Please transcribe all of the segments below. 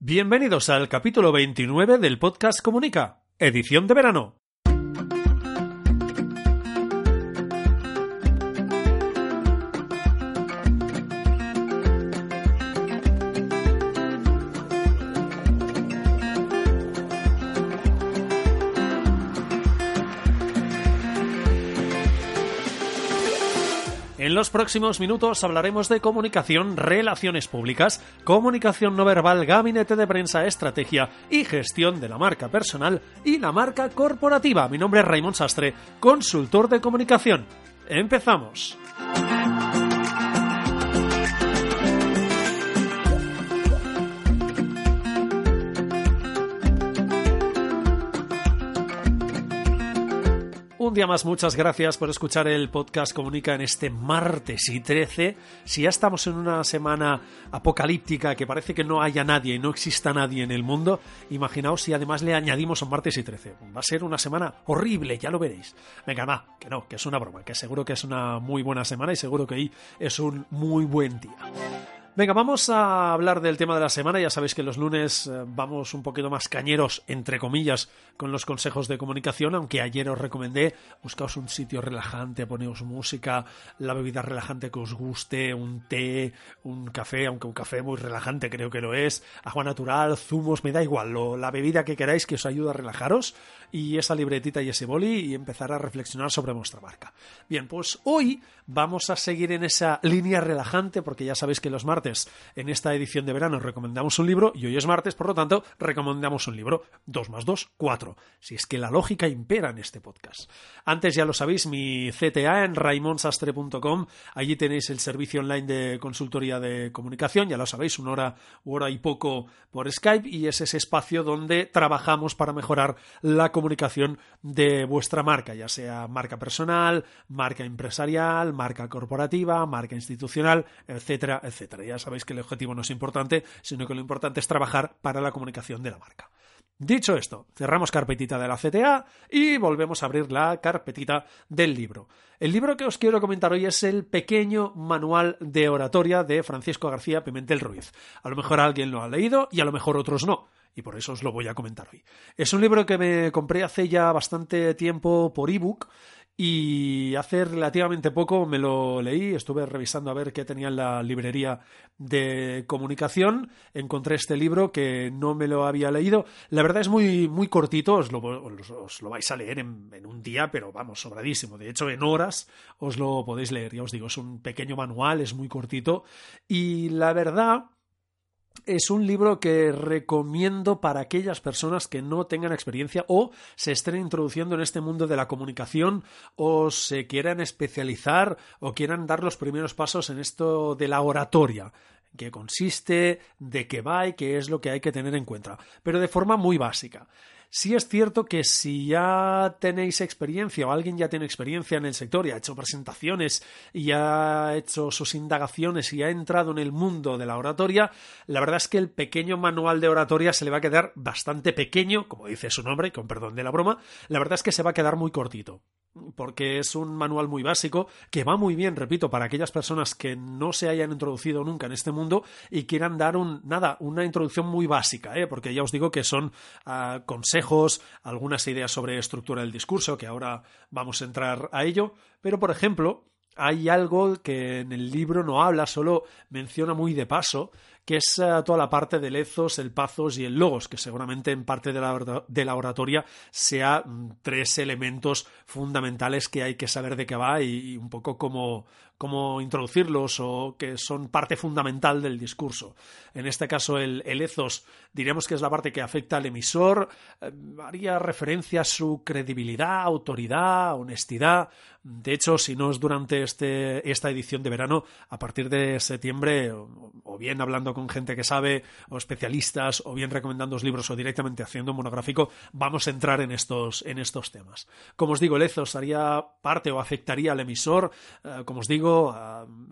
Bienvenidos al capítulo 29 del podcast Comunica, edición de verano. En los próximos minutos hablaremos de comunicación, relaciones públicas, comunicación no verbal, gabinete de prensa, estrategia y gestión de la marca personal y la marca corporativa. Mi nombre es Raymond Sastre, consultor de comunicación. Empezamos. Un día más, muchas gracias por escuchar el podcast Comunica en este martes y 13. Si ya estamos en una semana apocalíptica que parece que no haya nadie y no exista nadie en el mundo, imaginaos si además le añadimos un martes y 13. Va a ser una semana horrible, ya lo veréis. Venga, va, que no, que es una broma, que seguro que es una muy buena semana y seguro que hoy es un muy buen día. Venga, vamos a hablar del tema de la semana. Ya sabéis que los lunes eh, vamos un poquito más cañeros, entre comillas, con los consejos de comunicación, aunque ayer os recomendé, buscaos un sitio relajante, poneos música, la bebida relajante que os guste, un té, un café, aunque un café muy relajante creo que lo es, agua natural, zumos, me da igual, lo, la bebida que queráis que os ayude a relajaros y esa libretita y ese boli y empezar a reflexionar sobre vuestra marca. Bien, pues hoy vamos a seguir en esa línea relajante porque ya sabéis que los martes en esta edición de verano recomendamos un libro y hoy es martes, por lo tanto recomendamos un libro. 2 más 2, 4. Si es que la lógica impera en este podcast. Antes ya lo sabéis, mi CTA en raimonsastre.com, allí tenéis el servicio online de consultoría de comunicación, ya lo sabéis, una hora, hora y poco por Skype y es ese espacio donde trabajamos para mejorar la comunicación de vuestra marca, ya sea marca personal, marca empresarial, marca corporativa, marca institucional, etcétera, etcétera. Ya sabéis que el objetivo no es importante, sino que lo importante es trabajar para la comunicación de la marca. Dicho esto, cerramos carpetita de la CTA y volvemos a abrir la carpetita del libro. El libro que os quiero comentar hoy es el pequeño manual de oratoria de Francisco García Pimentel Ruiz. A lo mejor alguien lo ha leído y a lo mejor otros no y por eso os lo voy a comentar hoy. Es un libro que me compré hace ya bastante tiempo por ebook y hace relativamente poco me lo leí, estuve revisando a ver qué tenía en la librería de comunicación, encontré este libro que no me lo había leído, la verdad es muy, muy cortito, os lo, os lo vais a leer en, en, un día, pero vamos, sobradísimo, de hecho en horas os lo podéis leer, ya os digo, es un pequeño manual, es muy cortito. Y la verdad es un libro que recomiendo para aquellas personas que no tengan experiencia o se estén introduciendo en este mundo de la comunicación o se quieran especializar o quieran dar los primeros pasos en esto de la oratoria qué consiste, de qué va y qué es lo que hay que tener en cuenta, pero de forma muy básica. Sí es cierto que si ya tenéis experiencia o alguien ya tiene experiencia en el sector y ha hecho presentaciones y ha hecho sus indagaciones y ha entrado en el mundo de la oratoria, la verdad es que el pequeño manual de oratoria se le va a quedar bastante pequeño, como dice su nombre, con perdón de la broma, la verdad es que se va a quedar muy cortito porque es un manual muy básico que va muy bien, repito, para aquellas personas que no se hayan introducido nunca en este mundo y quieran dar un nada, una introducción muy básica, ¿eh? porque ya os digo que son uh, consejos, algunas ideas sobre estructura del discurso, que ahora vamos a entrar a ello, pero por ejemplo, hay algo que en el libro no habla, solo menciona muy de paso, que es uh, toda la parte del ethos, el pathos y el logos, que seguramente en parte de la, de la oratoria sea mm, tres elementos fundamentales que hay que saber de qué va y, un poco cómo, cómo introducirlos o que son parte fundamental del discurso. En este caso, el, el ethos diremos que es la parte que afecta al emisor, eh, haría referencia a su credibilidad, autoridad, honestidad. De hecho, si no es durante este, esta edición de verano, a partir de septiembre, o, o bien hablando con gente que sabe, o especialistas, o bien recomendando libros, o directamente haciendo un monográfico, vamos a entrar en estos, en estos temas. Como os digo, el ethos haría parte o afectaría al emisor, eh, como os digo,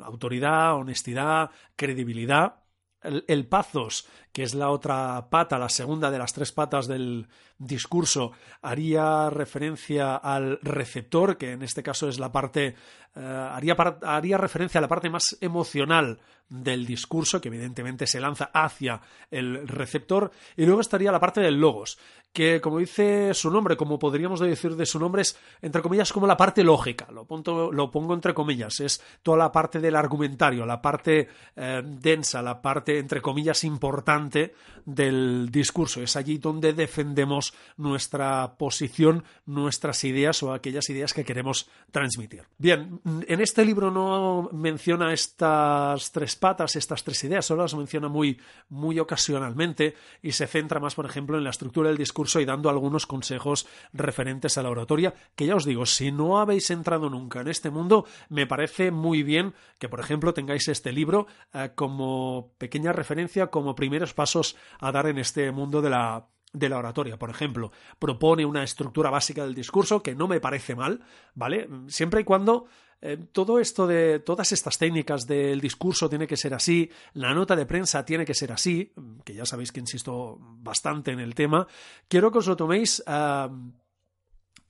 autoridad, honestidad, credibilidad. El, pathos, que es la otra pata, la segunda de las tres patas del discurso, haría referencia al receptor, que en este caso es la parte, eh, haría, haría referencia a la parte más emocional del discurso, que evidentemente se lanza hacia el receptor, y luego estaría la parte del logos, que como dice su nombre, como podríamos decir de su nombre, es entre comillas como la parte lógica, lo, lo pongo entre comillas, es toda la parte del argumentario, la parte eh, densa, la parte entre comillas importante del discurso, es allí donde defendemos nuestra posición, nuestras ideas o aquellas ideas que queremos transmitir. Bien, en este libro no menciona estas tres patas, estas tres ideas, solo las menciona muy, muy ocasionalmente y se centra más, por ejemplo, en la estructura del discurso y dando algunos consejos referentes a la oratoria, que ya os digo, si no habéis entrado nunca en este mundo, me parece muy bien que, por ejemplo, tengáis este libro eh, como pequeña referencia, como primeros pasos a dar en este mundo de la de la oratoria, por ejemplo, propone una estructura básica del discurso que no me parece mal, ¿vale? Siempre y cuando eh, todo esto de todas estas técnicas del discurso tiene que ser así, la nota de prensa tiene que ser así, que ya sabéis que insisto bastante en el tema, quiero que os lo toméis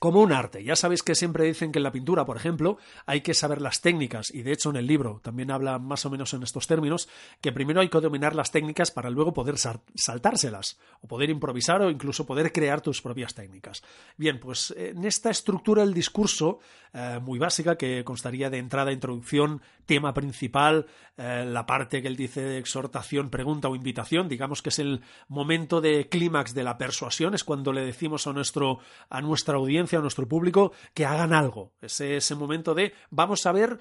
como un arte. Ya sabéis que siempre dicen que en la pintura, por ejemplo, hay que saber las técnicas, y de hecho en el libro también habla más o menos en estos términos, que primero hay que dominar las técnicas para luego poder saltárselas, o poder improvisar o incluso poder crear tus propias técnicas. Bien, pues en esta estructura del discurso, eh, muy básica, que constaría de entrada, introducción, tema principal, eh, la parte que él dice de exhortación, pregunta o invitación, digamos que es el momento de clímax de la persuasión, es cuando le decimos a, nuestro, a nuestra audiencia, a nuestro público que hagan algo. Ese, ese momento de vamos a ver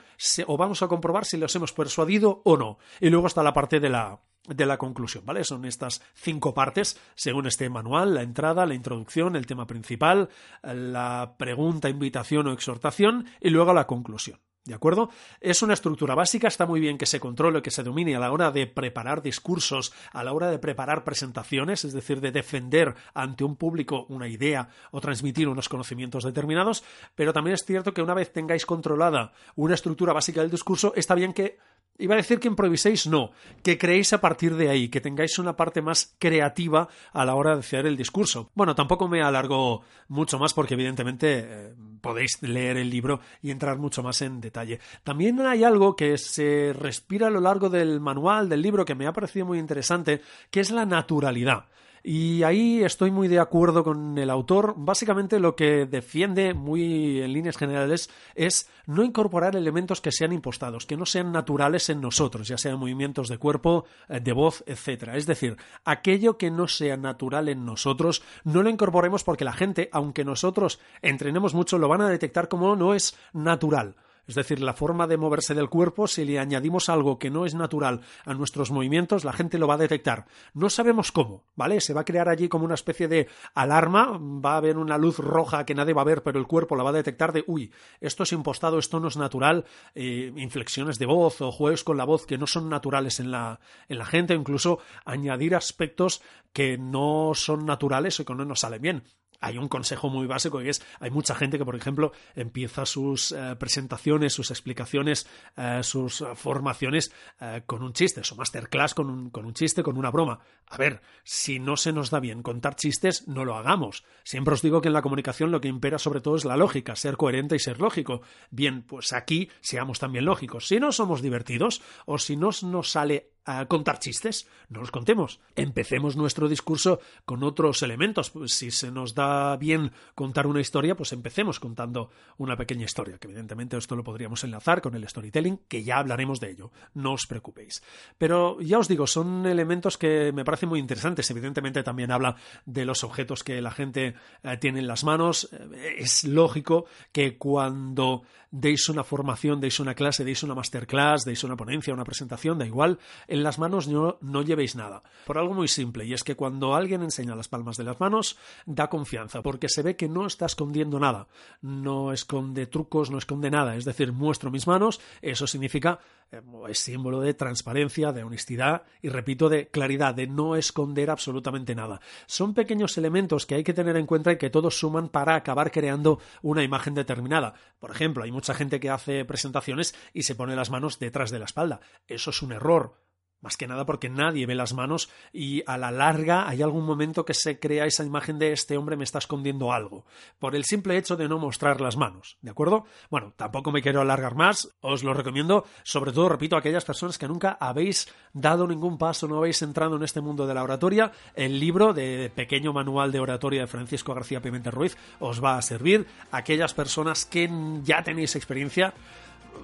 o vamos a comprobar si los hemos persuadido o no. Y luego está la parte de la, de la conclusión, ¿vale? Son estas cinco partes, según este manual, la entrada, la introducción, el tema principal, la pregunta, invitación o exhortación y luego la conclusión. ¿De acuerdo? Es una estructura básica, está muy bien que se controle, que se domine a la hora de preparar discursos, a la hora de preparar presentaciones, es decir, de defender ante un público una idea o transmitir unos conocimientos determinados, pero también es cierto que una vez tengáis controlada una estructura básica del discurso, está bien que Iba a decir que improviséis, no, que creéis a partir de ahí, que tengáis una parte más creativa a la hora de hacer el discurso. Bueno, tampoco me alargo mucho más porque evidentemente eh, podéis leer el libro y entrar mucho más en detalle. También hay algo que se respira a lo largo del manual, del libro, que me ha parecido muy interesante, que es la naturalidad. Y ahí estoy muy de acuerdo con el autor. Básicamente lo que defiende muy en líneas generales es no incorporar elementos que sean impostados, que no sean naturales en nosotros, ya sean movimientos de cuerpo, eh, de voz, etc. Es decir, aquello que no sea natural en nosotros, no lo incorporemos porque la gente, aunque nosotros entrenemos mucho, lo van a detectar como no es natural. Es decir, la forma de moverse del cuerpo, si le añadimos algo que no es natural a nuestros movimientos, la gente lo va a detectar. No sabemos cómo, ¿vale? Se va a crear allí como una especie de alarma, va a haber una luz roja que nadie va a ver, pero el cuerpo la va a detectar de, uy, esto es impostado, esto no es natural, eh, inflexiones de voz o juegos con la voz que no son naturales en la, en la gente, incluso añadir aspectos que no son naturales o que no nos salen bien hay un consejo muy básico que es, hay mucha gente que, por ejemplo, empieza sus eh, presentaciones, sus explicaciones, eh, sus formaciones eh, con un chiste, su masterclass con un, con un chiste, con una broma. A ver, si no se nos da bien contar chistes, no lo hagamos. Siempre os digo que en la comunicación lo que impera sobre todo es la lógica, ser coherente y ser lógico. Bien, pues aquí seamos también lógicos. Si no somos divertidos o si no nos sale a contar chistes, no los contemos. Empecemos nuestro discurso con otros elementos. Pues si se nos da bien contar una historia, pues empecemos contando una pequeña historia, que evidentemente esto lo podríamos enlazar con el storytelling, que ya hablaremos de ello, no os preocupéis. Pero ya os digo, son elementos que me parecen muy interesantes. Evidentemente también habla de los objetos que la gente eh, tiene en las manos. Eh, es lógico que cuando deis una formación, deis una clase, deis una masterclass, deis una ponencia, una presentación, da igual, en las manos no, llevéis nada. Por algo muy simple, y es que cuando alguien enseña las palmas de las manos, da confianza, porque se ve que no está escondiendo nada. No esconde trucos, no esconde nada. Es decir, muestro mis manos, eso significa, eh, es símbolo de transparencia, de honestidad y, repito, de claridad, de no esconder absolutamente nada. Son pequeños elementos que hay que tener en cuenta y que todos suman para acabar creando una imagen determinada. Por ejemplo, hay mucha gente que hace presentaciones y se pone las manos detrás de la espalda. Eso es un error. Más que nada porque nadie ve las manos y a la larga hay algún momento que se crea esa imagen de este hombre me está escondiendo algo, por el simple hecho de no mostrar las manos, ¿de acuerdo? Bueno, tampoco me quiero alargar más, os lo recomiendo, sobre todo, repito, a aquellas personas que nunca habéis dado ningún paso, no habéis entrado en este mundo de la oratoria, el libro de pequeño manual de oratoria de Francisco García Pimentel Ruiz os va a servir, aquellas personas que ya tenéis experiencia,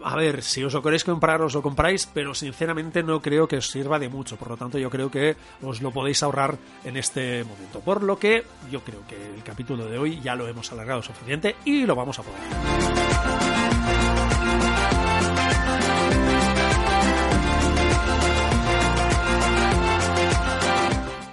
a ver, si os lo queréis comprar, os lo compráis, pero sinceramente no creo que os sirva de mucho. Por lo tanto, yo creo que os lo podéis ahorrar en este momento. Por lo que yo creo que el capítulo de hoy ya lo hemos alargado suficiente y lo vamos a poner.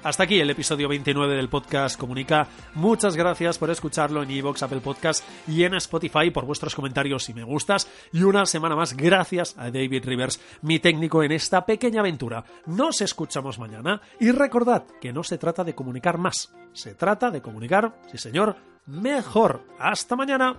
Hasta aquí el episodio 29 del podcast Comunica. Muchas gracias por escucharlo en iVoox, Apple Podcast y en Spotify por vuestros comentarios y me gustas. Y una semana más, gracias a David Rivers, mi técnico en esta pequeña aventura. Nos escuchamos mañana y recordad que no se trata de comunicar más, se trata de comunicar, sí señor, mejor. Hasta mañana.